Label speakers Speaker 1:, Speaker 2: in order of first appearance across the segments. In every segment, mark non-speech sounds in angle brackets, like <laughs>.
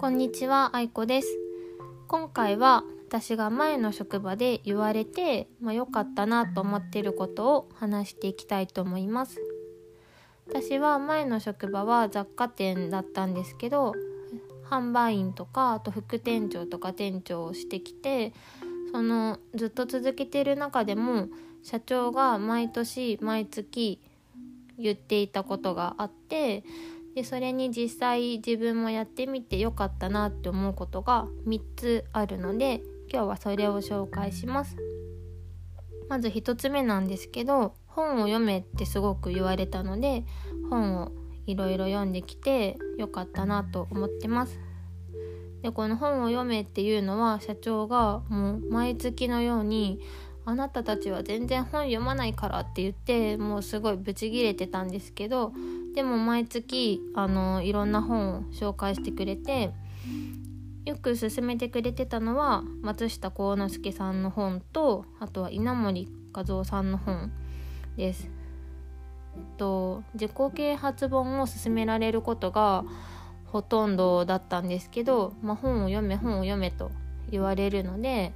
Speaker 1: こんにちは、あいこです。今回は私が前の職場で言われて、まあ、良かったなと思ってることを話していきたいと思います。私は前の職場は雑貨店だったんですけど、販売員とかあと副店長とか店長をしてきてそのずっと続けてる中でも社長が毎年毎月言っていたことがあってでそれに実際自分もやってみてよかったなって思うことが3つあるので今日はそれを紹介します。まず1つ目なんですけど本を読めってすごく言われたので本をいろいろ読んできてよかったなと思ってます。でこの本を読めっていうのは社長がもう毎月のようにあなたたちは全然本読まないからって言ってもうすごいブチギレてたんですけどでも毎月あのいろんな本を紹介してくれてよく勧めてくれてたのは松下幸之助さんの本とあとは稲森和夫さんの本です。えっと、自己啓発本を勧められることがほとんどだったんですけど、まあ、本を読め本を読めと言われるので、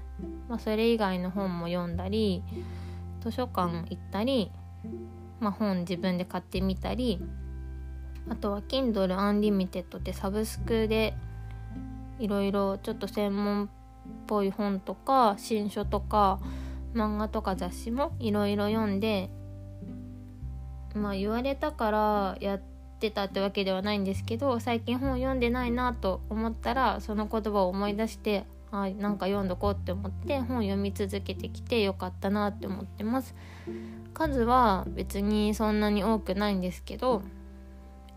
Speaker 1: まあ、それ以外の本も読んだり図書館行ったり、まあ、本自分で買ってみたりあとは Kindle Unlimited ってサブスクでいろいろちょっと専門っぽい本とか新書とか漫画とか雑誌もいろいろ読んでまあ言われたからやってたってわけではないんですけど最近本を読んでないなと思ったらその言葉を思い出してあなんか読んどこうって思って本読み続けてきてよかったなって思ってます。数は別にそんなに多くないんですけど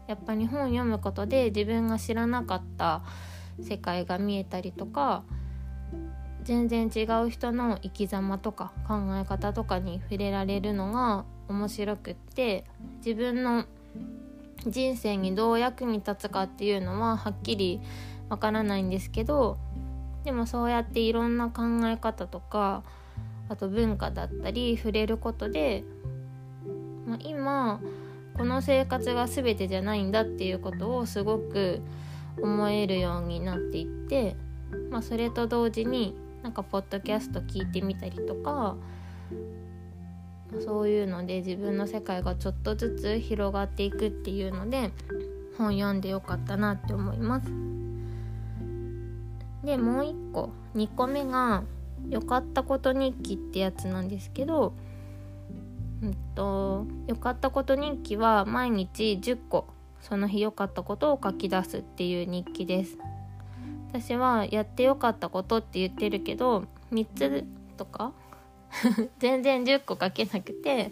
Speaker 1: やっぱり本読むことで自分が知らなかった世界が見えたりとか全然違う人の生き様とか考え方とかに触れられるのが面白くって自分の人生にどう役に立つかっていうのははっきりわからないんですけどでもそうやっていろんな考え方とかあと文化だったり触れることで、まあ、今この生活が全てじゃないんだっていうことをすごく思えるようになっていって、まあ、それと同時になんかポッドキャスト聞いてみたりとかそういうので自分の世界がちょっとずつ広がっていくっていうので本読んでよかったなって思います。でもう一個2個目が「良かったこと日記」ってやつなんですけどうんと良かったこと日記は毎日10個その日良かったことを書き出すっていう日記です。私はやって良かったことって言ってるけど3つとか <laughs> 全然10個書けなくて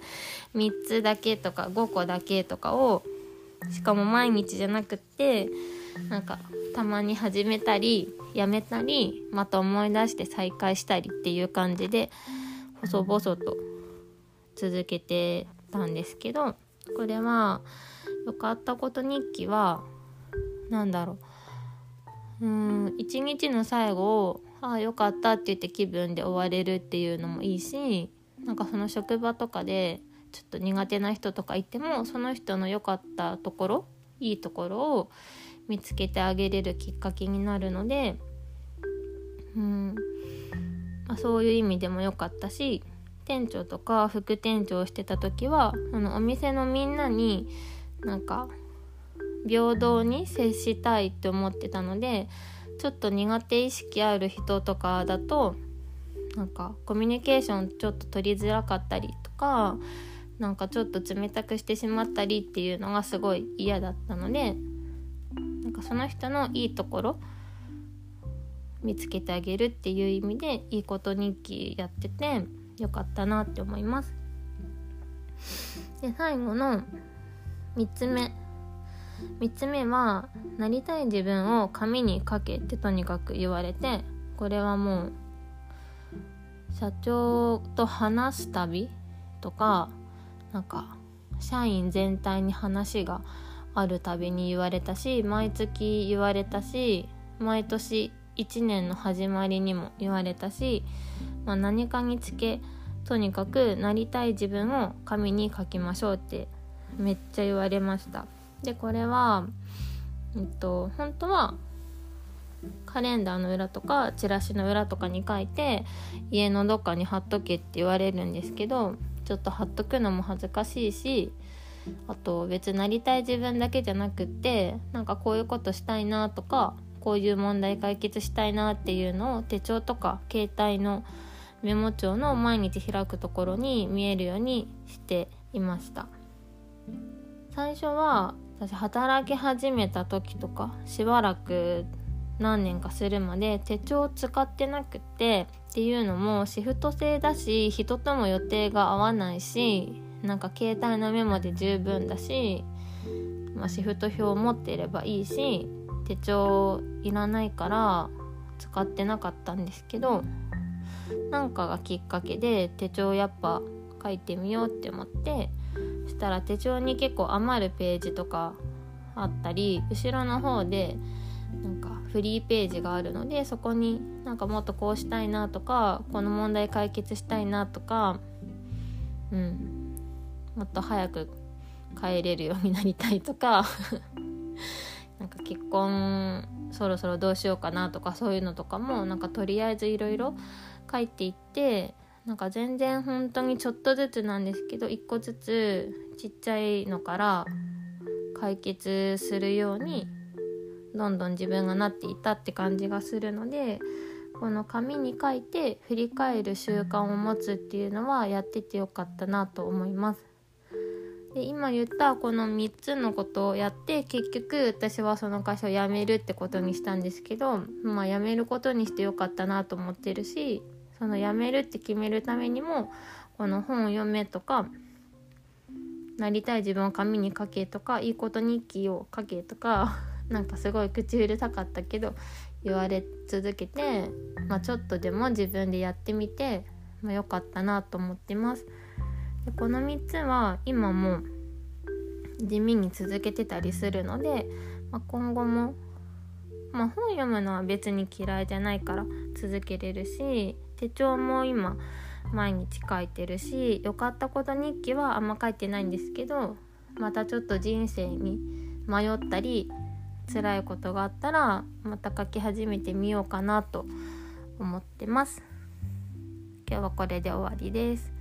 Speaker 1: 3つだけとか5個だけとかをしかも毎日じゃなくってなんかたまに始めたりやめたりまた思い出して再開したりっていう感じで細々と続けてたんですけどこれは良かったこと日記は何だろう。うん一日の最後をああよかったって言って気分で終われるっていうのもいいしなんかその職場とかでちょっと苦手な人とかいてもその人の良かったところいいところを見つけてあげれるきっかけになるのでうん、まあ、そういう意味でも良かったし店長とか副店長をしてた時はあのお店のみんなになんか平等に接したいって思ってたのでちょっと苦手意識ある人とかだとなんかコミュニケーションちょっと取りづらかったりとかなんかちょっと冷たくしてしまったりっていうのがすごい嫌だったのでかその人のいいところ見つけてあげるっていう意味でいいこと日記やっててよかったなって思います。で最後の3つ目3つ目はなりたい自分を紙に書けってとにかく言われてこれはもう社長と話す旅とかなんか社員全体に話があるたびに言われたし毎月言われたし毎年1年の始まりにも言われたしまあ、何かにつけとにかくなりたい自分を紙に書きましょうってめっちゃ言われました。でこれはえっと本当はカレンダーの裏とかチラシの裏とかに書いて家のどっかに貼っとけって言われるんですけどちょっと貼っとくのも恥ずかしいしあと別になりたい自分だけじゃなくってなんかこういうことしたいなとかこういう問題解決したいなっていうのを手帳とか携帯のメモ帳の毎日開くところに見えるようにしていました。最初は私働き始めた時とかしばらく何年かするまで手帳を使ってなくてっていうのもシフト制だし人とも予定が合わないしなんか携帯のメモで十分だし、まあ、シフト表を持っていればいいし手帳いらないから使ってなかったんですけどなんかがきっかけで手帳やっぱ書いてみようって思ってそしたら手帳に結構余るページとかあったり後ろの方でなんかフリーページがあるのでそこになんかもっとこうしたいなとかこの問題解決したいなとかうん。もっと早く帰れるようになりたいとか <laughs> なんか結婚そろそろどうしようかなとかそういうのとかもなんかとりあえずいろいろ書いていってなんか全然本当にちょっとずつなんですけど一個ずつちっちゃいのから解決するようにどんどん自分がなっていたって感じがするのでこの紙に書いて振り返る習慣を持つっていうのはやっててよかったなと思います。で今言ったこの3つのことをやって結局私はその会社を辞めるってことにしたんですけどまあ辞めることにしてよかったなと思ってるしその辞めるって決めるためにもこの本を読めとかなりたい自分を紙に書けとかいいこと日記を書けとか <laughs> なんかすごい口うるさかったけど言われ続けて、まあ、ちょっとでも自分でやってみて、まあ、よかったなと思ってます。でこの3つは今も地味に続けてたりするので、まあ、今後も、まあ、本読むのは別に嫌いじゃないから続けれるし手帳も今毎日書いてるし良かったこと日記はあんま書いてないんですけどまたちょっと人生に迷ったり辛いことがあったらまた書き始めてみようかなと思ってます。今日はこれで終わりです。